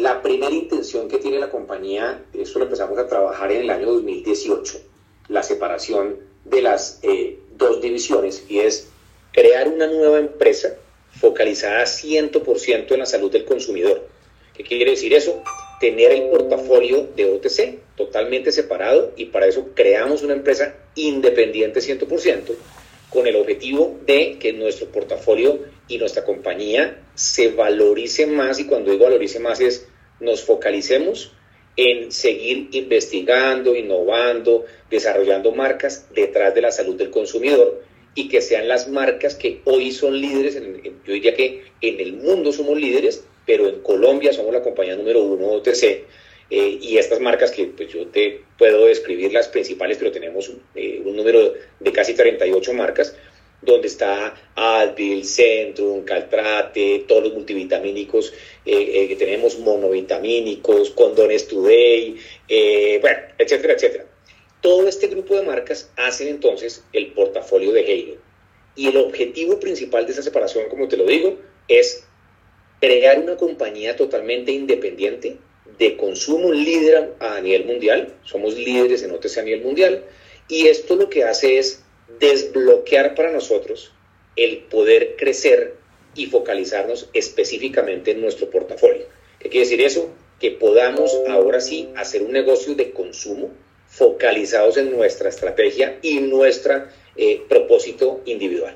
la primera intención que tiene la compañía, esto lo empezamos a trabajar en el año 2018, la separación de las eh, dos divisiones, y es crear una nueva empresa focalizada 100% en la salud del consumidor. ¿Qué quiere decir eso? Tener el portafolio de OTC totalmente separado y para eso creamos una empresa independiente 100% con el objetivo de que nuestro portafolio y nuestra compañía se valorice más y cuando digo valorice más es nos focalicemos en seguir investigando, innovando, desarrollando marcas detrás de la salud del consumidor y que sean las marcas que hoy son líderes, yo diría que en el mundo somos líderes, pero en Colombia somos la compañía número uno OTC eh, y estas marcas que pues, yo te puedo describir las principales, pero tenemos eh, un número de casi 38 marcas, donde está Advil, Centrum, Caltrate, todos los multivitamínicos eh, que tenemos, monovitamínicos, Condones Today, bueno, etcétera, etcétera. Todo este grupo de marcas hacen entonces el portafolio de Hegel. Y el objetivo principal de esa separación, como te lo digo, es crear una compañía totalmente independiente de consumo líder a, nivel mundial, somos líderes en OTC a nivel mundial, y esto lo que hace es desbloquear para nosotros el poder crecer y focalizarnos específicamente en nuestro portafolio. ¿Qué quiere decir eso? Que podamos ahora sí hacer un negocio de consumo focalizados en nuestra estrategia y nuestro eh, propósito individual.